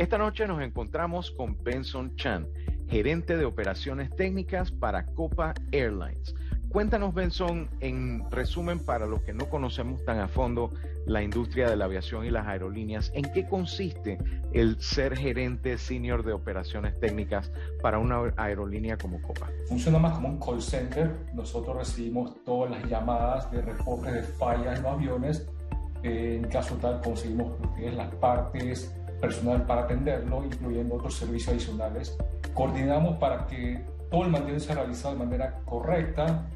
Esta noche nos encontramos con Benson Chan, gerente de operaciones técnicas para Copa Airlines. Cuéntanos, Benson, en resumen, para los que no conocemos tan a fondo la industria de la aviación y las aerolíneas, ¿en qué consiste el ser gerente senior de operaciones técnicas para una aerolínea como Copa? Funciona más como un call center. Nosotros recibimos todas las llamadas de reportes de fallas en los aviones. en caso tal, conseguimos las partes, personal para atenderlo, incluyendo otros servicios adicionales. Coordinamos para que todo el mantenimiento sea realizado de manera correcta,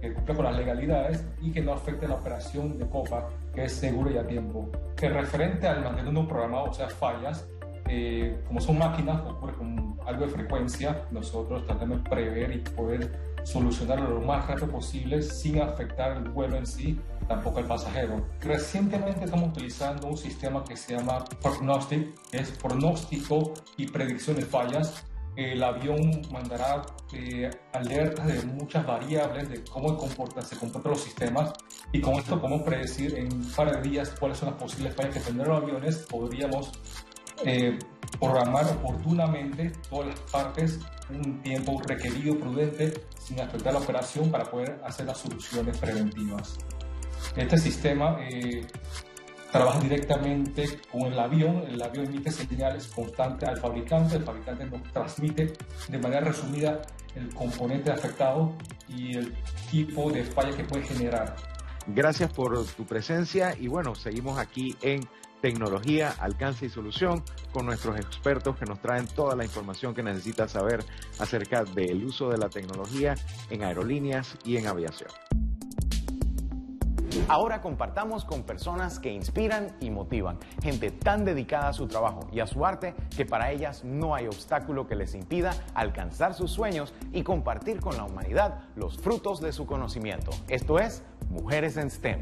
que cumpla con las legalidades y que no afecte la operación de COPA, que es seguro y a tiempo. Que referente al mantenimiento programado, o sea, fallas, eh, como son máquinas, ocurre con algo de frecuencia, nosotros tratamos de prever y poder solucionarlo lo más rápido posible sin afectar el vuelo en sí, tampoco el pasajero. Recientemente estamos utilizando un sistema que se llama Prognostic, es pronóstico y predicción de fallas el avión mandará eh, alertas de muchas variables de cómo comporta, se comportan los sistemas y con esto podemos predecir en un par de días cuáles son las posibles fallas que tendrán los aviones. Podríamos eh, programar oportunamente todas las partes un tiempo requerido, prudente, sin afectar la operación para poder hacer las soluciones preventivas. Este sistema eh, trabaja directamente con el avión, el avión emite señales constantes al fabricante, el fabricante nos transmite de manera resumida el componente afectado y el tipo de falla que puede generar. Gracias por tu presencia y bueno, seguimos aquí en tecnología, alcance y solución con nuestros expertos que nos traen toda la información que necesitas saber acerca del uso de la tecnología en aerolíneas y en aviación. Ahora compartamos con personas que inspiran y motivan, gente tan dedicada a su trabajo y a su arte que para ellas no hay obstáculo que les impida alcanzar sus sueños y compartir con la humanidad los frutos de su conocimiento. Esto es Mujeres en STEM.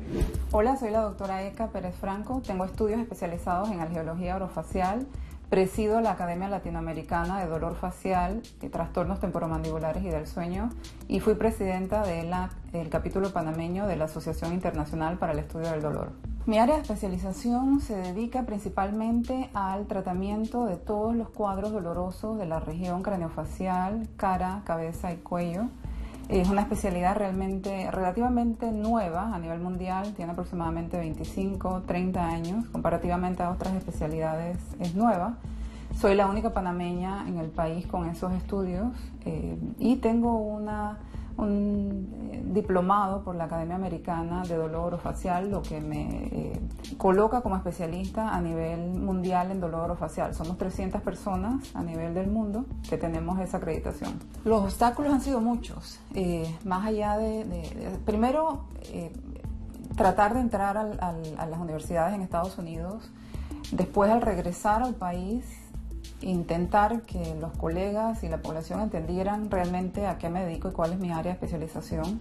Hola, soy la doctora Eka Pérez Franco, tengo estudios especializados en algeología orofacial Presido la Academia Latinoamericana de Dolor Facial, y Trastornos Temporomandibulares y del Sueño y fui presidenta del capítulo panameño de la Asociación Internacional para el Estudio del Dolor. Mi área de especialización se dedica principalmente al tratamiento de todos los cuadros dolorosos de la región craneofacial, cara, cabeza y cuello es una especialidad realmente relativamente nueva a nivel mundial, tiene aproximadamente 25, 30 años, comparativamente a otras especialidades es nueva. Soy la única panameña en el país con esos estudios eh, y tengo una un eh, diplomado por la Academia Americana de Dolor Orofacial, lo que me eh, coloca como especialista a nivel mundial en dolor orofacial. Somos 300 personas a nivel del mundo que tenemos esa acreditación. Los obstáculos han sido muchos, eh, más allá de, primero, tratar de entrar a las universidades en Estados Unidos, después al regresar al país, intentar que los colegas y la población entendieran realmente a qué me dedico y cuál es mi área de especialización,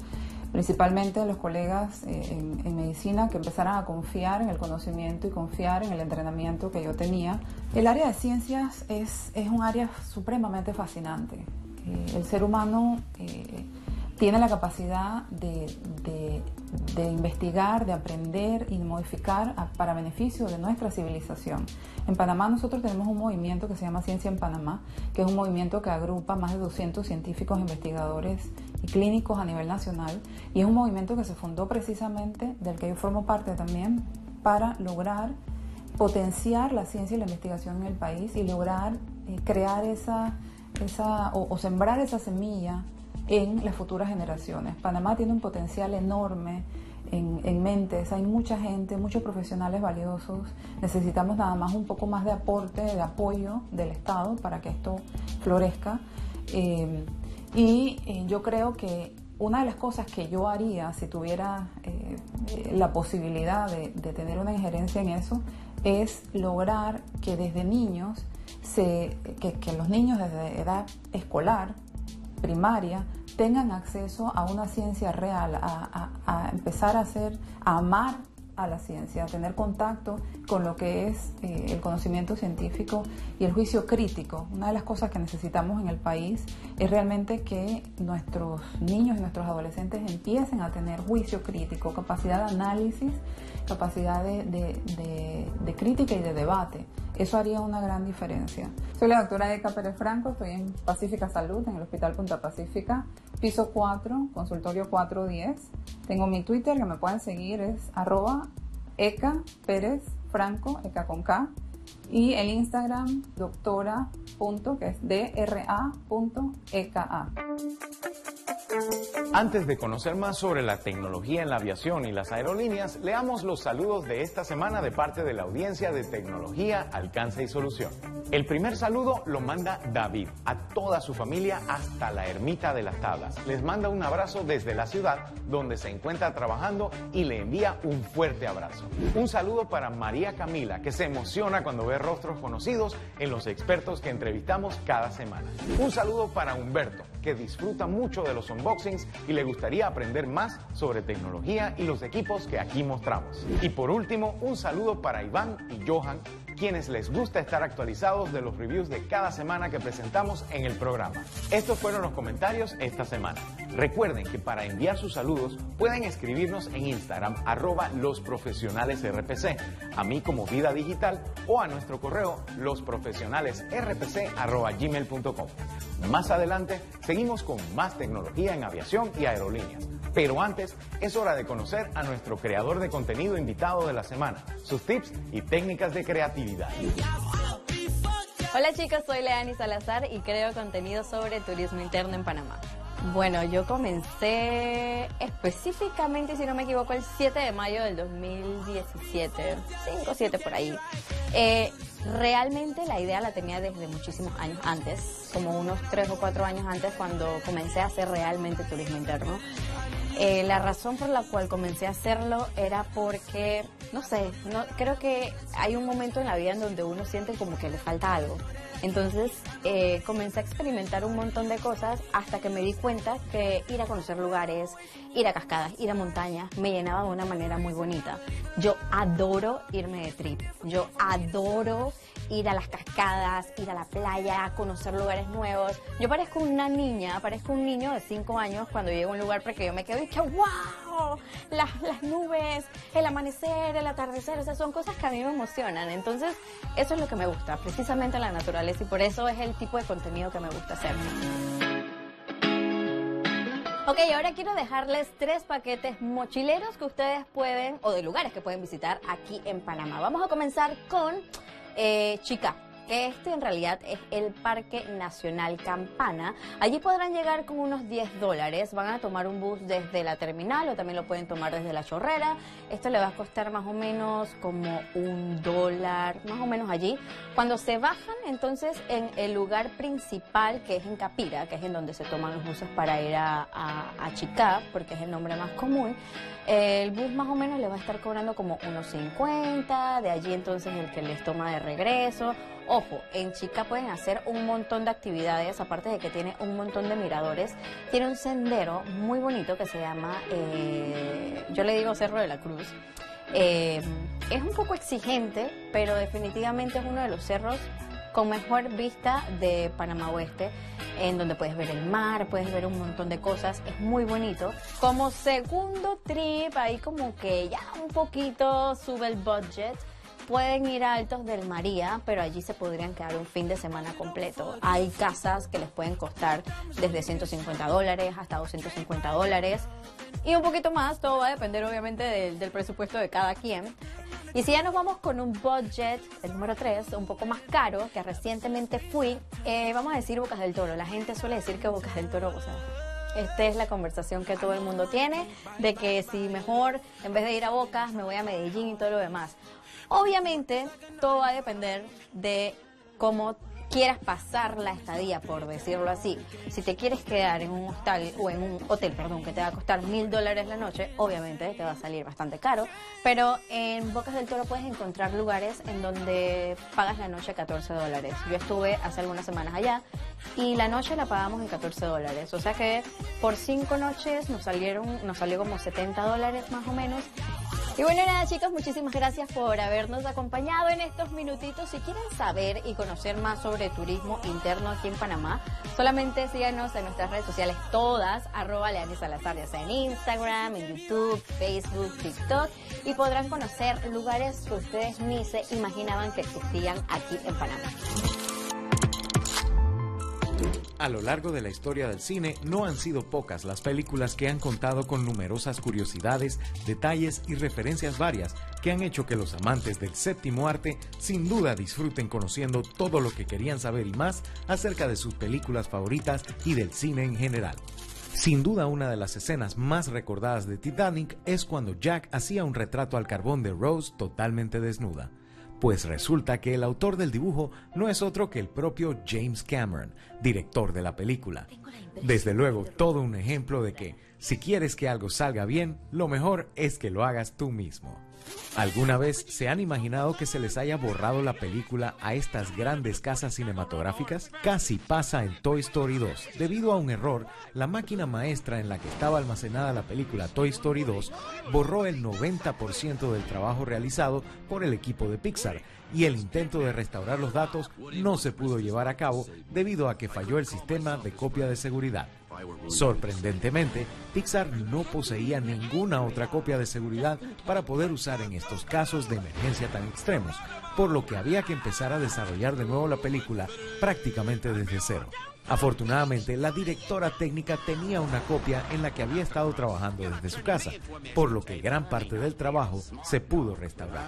principalmente los colegas eh, en, medicina que empezaran a confiar en el conocimiento y confiar en el entrenamiento que yo tenía. El área de ciencias es, es un área supremamente fascinante. Eh, el ser humano eh, tiene la capacidad de, investigar, de aprender y de modificar para beneficio de nuestra civilización. En Panamá nosotros tenemos un movimiento que se llama Ciencia en Panamá, que es un movimiento que agrupa más de 200 científicos, investigadores y clínicos a nivel nacional, y es un movimiento que se fundó precisamente, del que yo formo parte también, para lograr potenciar la ciencia y la investigación en el país y lograr eh, crear esa, esa o sembrar esa semilla en las futuras generaciones. Panamá tiene un potencial enorme en, en, mentes, hay mucha gente, muchos profesionales valiosos, necesitamos nada más un poco más de aporte, de apoyo del Estado para que esto florezca. Eh, y eh, yo creo que una de las cosas que yo haría si tuviera eh, la posibilidad de, tener una injerencia en eso es lograr que desde niños, que los niños desde edad escolar primaria tengan acceso a una ciencia real, a, empezar a hacer, a amar a la ciencia, a tener contacto con lo que es eh, el conocimiento científico y el juicio crítico. Una de las cosas que necesitamos en el país es realmente que nuestros niños y nuestros adolescentes empiecen a tener juicio crítico, capacidad de análisis, capacidad de, de crítica y de debate. Eso haría una gran diferencia. Soy la doctora Eka Pérez Franco, estoy en Pacífica Salud, en el Hospital Punta Pacífica, piso 4, consultorio 410. Tengo mi Twitter que me pueden seguir, es arroba Eka Pérez Franco, Eka con K. Y el Instagram, doctora. que es dra.eka. Antes de conocer más sobre la tecnología en la aviación y las aerolíneas, leamos los saludos de esta semana de parte de la audiencia de Tecnología, Alcance y Solución. El primer saludo lo manda David a toda su familia hasta la ermita de las tablas. Les manda un abrazo desde la ciudad donde se encuentra trabajando y le envía un fuerte abrazo. Un saludo para María Camila que se emociona cuando ve rostros conocidos en los expertos que entrevistamos cada semana. Un saludo para Humberto que disfruta mucho de los unboxings y le gustaría aprender más sobre tecnología y los equipos que aquí mostramos. Y por último, un saludo para Iván y Johan, quienes les gusta estar actualizados de los reviews de cada semana que presentamos en el programa. Estos fueron los comentarios esta semana. Recuerden que para enviar sus saludos pueden escribirnos en Instagram arroba los profesionales RPC, a mí como Vida Digital o a nuestro correo losprofesionalesrpc arroba gmail.com. Más adelante seguimos con más tecnología en aviación y aerolíneas. Pero antes es hora de conocer a nuestro creador de contenido invitado de la semana, sus tips y técnicas de creatividad. Hola chicos, soy Leani Salazar y creo contenido sobre turismo interno en Panamá. Bueno, yo comencé específicamente, si no me equivoco, el 7 de mayo del 2017, 5 o 7 por ahí. Eh, realmente la idea la tenía desde muchísimos años antes, como unos 3 o 4 años antes cuando comencé a hacer realmente turismo interno. Eh, la razón por la cual comencé a hacerlo era porque, no sé, no, creo que hay un momento en la vida en donde uno siente como que le falta algo. Entonces eh, comencé a experimentar un montón de cosas hasta que me di cuenta que ir a conocer lugares, ir a cascadas, ir a montañas, me llenaba de una manera muy bonita. Yo adoro irme de trip, yo adoro ir a las cascadas, ir a la playa, conocer lugares nuevos. Yo parezco una niña, parezco un niño de 5 años cuando llego a un lugar porque yo me quedo y que wow, las, las nubes, el amanecer, el atardecer, o sea, son cosas que a mí me emocionan. Entonces, eso es lo que me gusta, precisamente la naturaleza y por eso es el tipo de contenido que me gusta hacer. Ok, ahora quiero dejarles tres paquetes mochileros que ustedes pueden, o de lugares que pueden visitar aquí en Panamá. Vamos a comenzar con eh, Chica este en realidad es el Parque Nacional Campana. Allí podrán llegar con unos 10 dólares. Van a tomar un bus desde la terminal o también lo pueden tomar desde la chorrera. Esto le va a costar más o menos como un dólar, más o menos allí. Cuando se bajan, entonces en el lugar principal, que es en Capira, que es en donde se toman los buses para ir a, a, porque es el nombre más común, el bus más o menos le va a estar cobrando como unos 50, de allí entonces el que les toma de regreso Ojo, en Chica pueden hacer un montón de actividades, aparte de que tiene un montón de miradores. Tiene un sendero muy bonito que se llama, eh, yo le digo Cerro de la Cruz. Eh, es un poco exigente, pero definitivamente es uno de los cerros con mejor vista de Panamá Oeste, en donde puedes ver el mar, puedes ver un montón de cosas, es muy bonito. Como segundo trip, ahí como que ya un poquito sube el budget, pueden ir a Altos del María, pero allí se podrían quedar un fin de semana completo. Hay casas que les pueden costar desde 150 dólares hasta 250 dólares. Y un poquito más, todo va a depender obviamente del, presupuesto de cada quien. Y si ya nos vamos con un budget, el número 3, un poco más caro, que recientemente fui, eh, vamos a decir Bocas del Toro. La gente suele decir que Bocas del Toro, o sea, esta es la conversación que todo el mundo tiene, de que si mejor, en vez de ir a Bocas, me voy a Medellín y todo lo demás. Obviamente, todo va a depender de cómo quieras pasar la estadía, por decirlo así. Si te quieres quedar en un hostal o en un hotel, perdón, que te va a costar mil dólares la noche, obviamente te va a salir bastante caro. Pero en Bocas del Toro puedes encontrar lugares en donde pagas la noche 14 dólares. Yo estuve hace algunas semanas allá y la noche la pagamos en 14 dólares. O sea que por cinco noches nos salieron, nos salió como 70 dólares más o menos Y bueno, nada chicos, muchísimas gracias por habernos acompañado en estos minutitos. Si quieren saber y conocer más sobre turismo interno aquí en Panamá, solamente síganos en nuestras redes sociales todas, arroba Leani Salazar, ya sea en Instagram, en YouTube, Facebook, TikTok, y podrán conocer lugares que ustedes ni se imaginaban que existían aquí en Panamá. A lo largo de la historia del cine, no han sido pocas las películas que han contado con numerosas curiosidades, detalles y referencias varias que han hecho que los amantes del séptimo arte sin duda disfruten conociendo todo lo que querían saber y más acerca de sus películas favoritas y del cine en general. Sin duda una de las escenas más recordadas de Titanic es cuando Jack hacía un retrato al carbón de Rose totalmente desnuda pues resulta que el autor del dibujo no es otro que el propio James Cameron, director de la película. Desde luego, todo un ejemplo de que si quieres que algo salga bien, lo mejor es que lo hagas tú mismo. ¿Alguna vez se han imaginado que se les haya borrado la película a estas grandes casas cinematográficas? Casi pasa en Toy Story 2. Debido a un error, la máquina maestra en la que estaba almacenada la película Toy Story 2 borró el 90% del trabajo realizado por el equipo de Pixar y el intento de restaurar los datos no se pudo llevar a cabo debido a que falló el sistema de copia de seguridad. Sorprendentemente, Pixar no poseía ninguna otra copia de seguridad para poder usar en estos casos de emergencia tan extremos, por lo que había que empezar a desarrollar de nuevo la película prácticamente desde cero. Afortunadamente, la directora técnica tenía una copia en la que había estado trabajando desde su casa, por lo que gran parte del trabajo se pudo restaurar.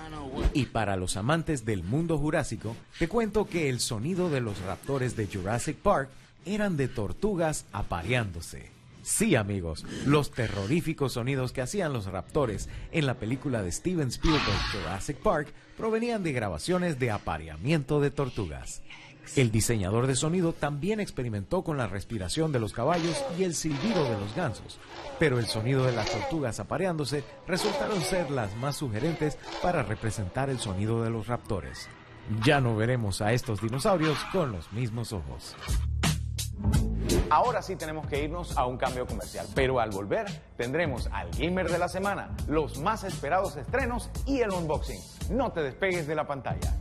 Y para los amantes del mundo jurásico, te cuento que el sonido de los raptores de Jurassic Park eran de tortugas apareándose. Sí, amigos, los terroríficos sonidos que hacían los raptores en la película de Steven Spielberg Jurassic Park provenían de grabaciones de apareamiento de tortugas. El diseñador de sonido también experimentó con la respiración de los caballos y el silbido de los gansos, pero el sonido de las tortugas apareándose resultaron ser las más sugerentes para representar el sonido de los raptores. Ya no veremos a estos dinosaurios con los mismos ojos. Ahora sí tenemos que irnos a un cambio comercial, pero al volver tendremos al gamer de la semana, los más esperados estrenos y el unboxing. No te despegues de la pantalla.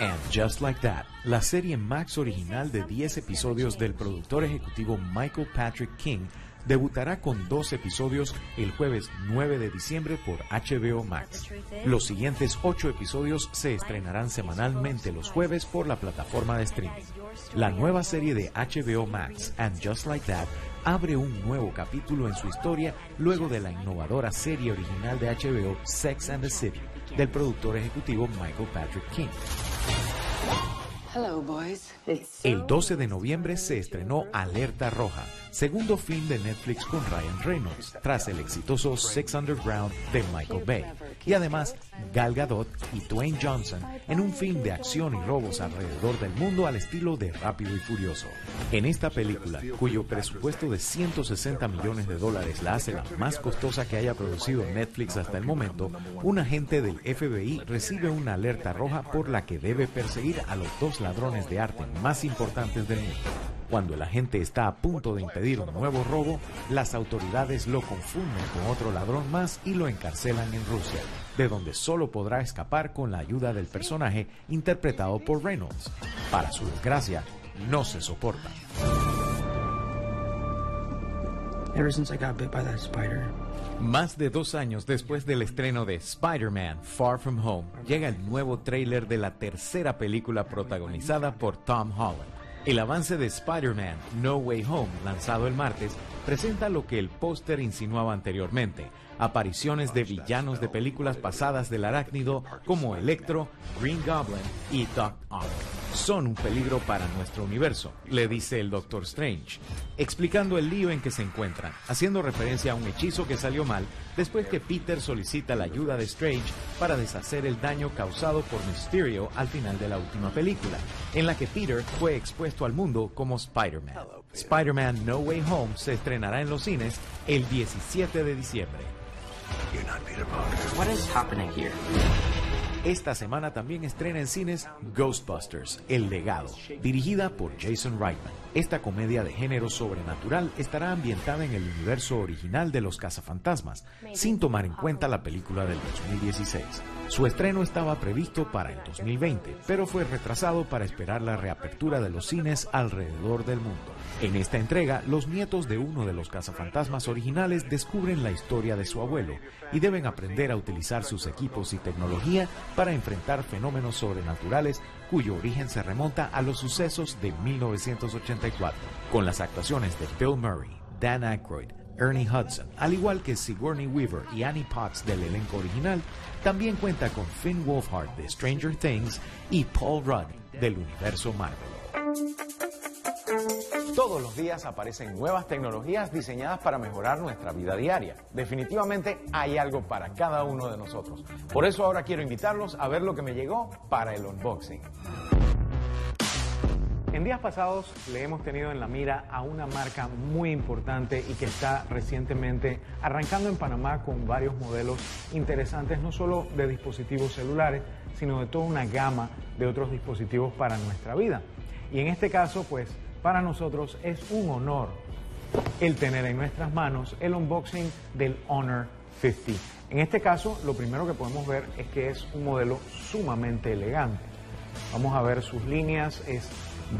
And just like that, la serie Max original de 10 episodios del productor ejecutivo Michael Patrick King debutará con dos episodios el jueves 9 de diciembre por HBO Max. Los siguientes ocho episodios se estrenarán semanalmente los jueves por la plataforma de streaming. La nueva serie de HBO Max, And Just Like That, abre un nuevo capítulo en su historia luego de la innovadora serie original de HBO Sex and the City, del productor ejecutivo Michael Patrick King. El 12 de noviembre se estrenó Alerta Roja, segundo film de Netflix con Ryan Reynolds, tras el exitoso Six Underground de Michael Bay. Y además, Gal Gadot y Dwayne Johnson en un film de acción y robos alrededor del mundo al estilo de Rápido y Furioso. En esta película, cuyo presupuesto de 160 millones de dólares la hace la más costosa que haya producido Netflix hasta el momento, un agente del FBI recibe una alerta roja por la que debe perseguir a los dos ladrones de arte más importantes del mundo. Cuando el agente está a punto de impedir un nuevo robo, las autoridades lo confunden con otro ladrón más y lo encarcelan en Rusia, de donde solo podrá escapar con la ayuda del personaje interpretado por Reynolds. Para su desgracia, no se soporta. Más de dos años después del estreno de Spider-Man Far From Home, llega el nuevo tráiler de la tercera película protagonizada por Tom Holland. El avance de Spider-Man No Way Home, lanzado el martes, presenta lo que el póster insinuaba anteriormente, apariciones de villanos de películas pasadas del arácnido como Electro, Green Goblin y Doc Ock. Son un peligro para nuestro universo, le dice el Doctor Strange, explicando el lío en que se encuentran, haciendo referencia a un hechizo que salió mal después que Peter solicita la ayuda de Strange para deshacer el daño causado por Mysterio al final de la última película, en la que Peter fue expuesto al mundo como Spider-Man. Spider-Man No Way Home se estrenará en los cines el 17 de diciembre. What is happening here? Esta semana también estrena en cines Ghostbusters, El legado, dirigida por Jason Reitman. Esta comedia de género sobrenatural estará ambientada en el universo original de los cazafantasmas, sin tomar en cuenta la película del 2016. Su estreno estaba previsto para el 2020, pero fue retrasado para esperar la reapertura de los cines alrededor del mundo. En esta entrega, los nietos de uno de los cazafantasmas originales descubren la historia de su abuelo y deben aprender a utilizar sus equipos y tecnología para enfrentar fenómenos sobrenaturales cuyo origen se remonta a los sucesos de 1984, con las actuaciones de Bill Murray, Dan Aykroyd, Ernie Hudson, al igual que Sigourney Weaver y Annie Potts del elenco original, también cuenta con Finn Wolfhard de Stranger Things y Paul Rudd del universo Marvel. Todos los días aparecen nuevas tecnologías diseñadas para mejorar nuestra vida diaria. Definitivamente hay algo para cada uno de nosotros. Por eso ahora quiero invitarlos a ver lo que me llegó para el unboxing. En días pasados le hemos tenido en la mira a una marca muy importante y que está recientemente arrancando en Panamá con varios modelos interesantes, no solo de dispositivos celulares, sino de toda una gama de otros dispositivos para nuestra vida. Y en este caso, pues, para nosotros es un honor el tener en nuestras manos el unboxing del Honor 50. En este caso, lo primero que podemos ver es que es un modelo sumamente elegante. Vamos a ver sus líneas, es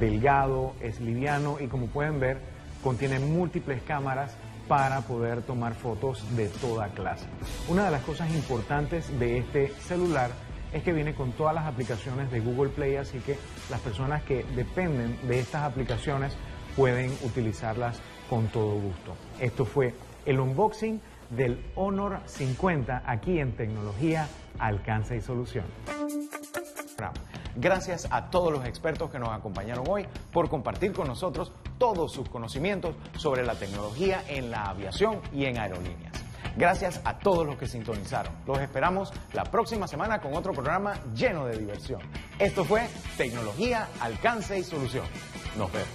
delgado, es liviano y como pueden ver contiene múltiples cámaras para poder tomar fotos de toda clase. Una de las cosas importantes de este celular es que viene con todas las aplicaciones de Google Play, así que las personas que dependen de estas aplicaciones pueden utilizarlas con todo gusto. Esto fue el unboxing del Honor 50 aquí en Tecnología, Alcance y Solución. Gracias a todos los expertos que nos acompañaron hoy por compartir con nosotros todos sus conocimientos sobre la tecnología en la aviación y en aerolíneas. Gracias a todos los que sintonizaron. Los esperamos la próxima semana con otro programa lleno de diversión. Esto fue Tecnología, Alcance y Solución. Nos vemos.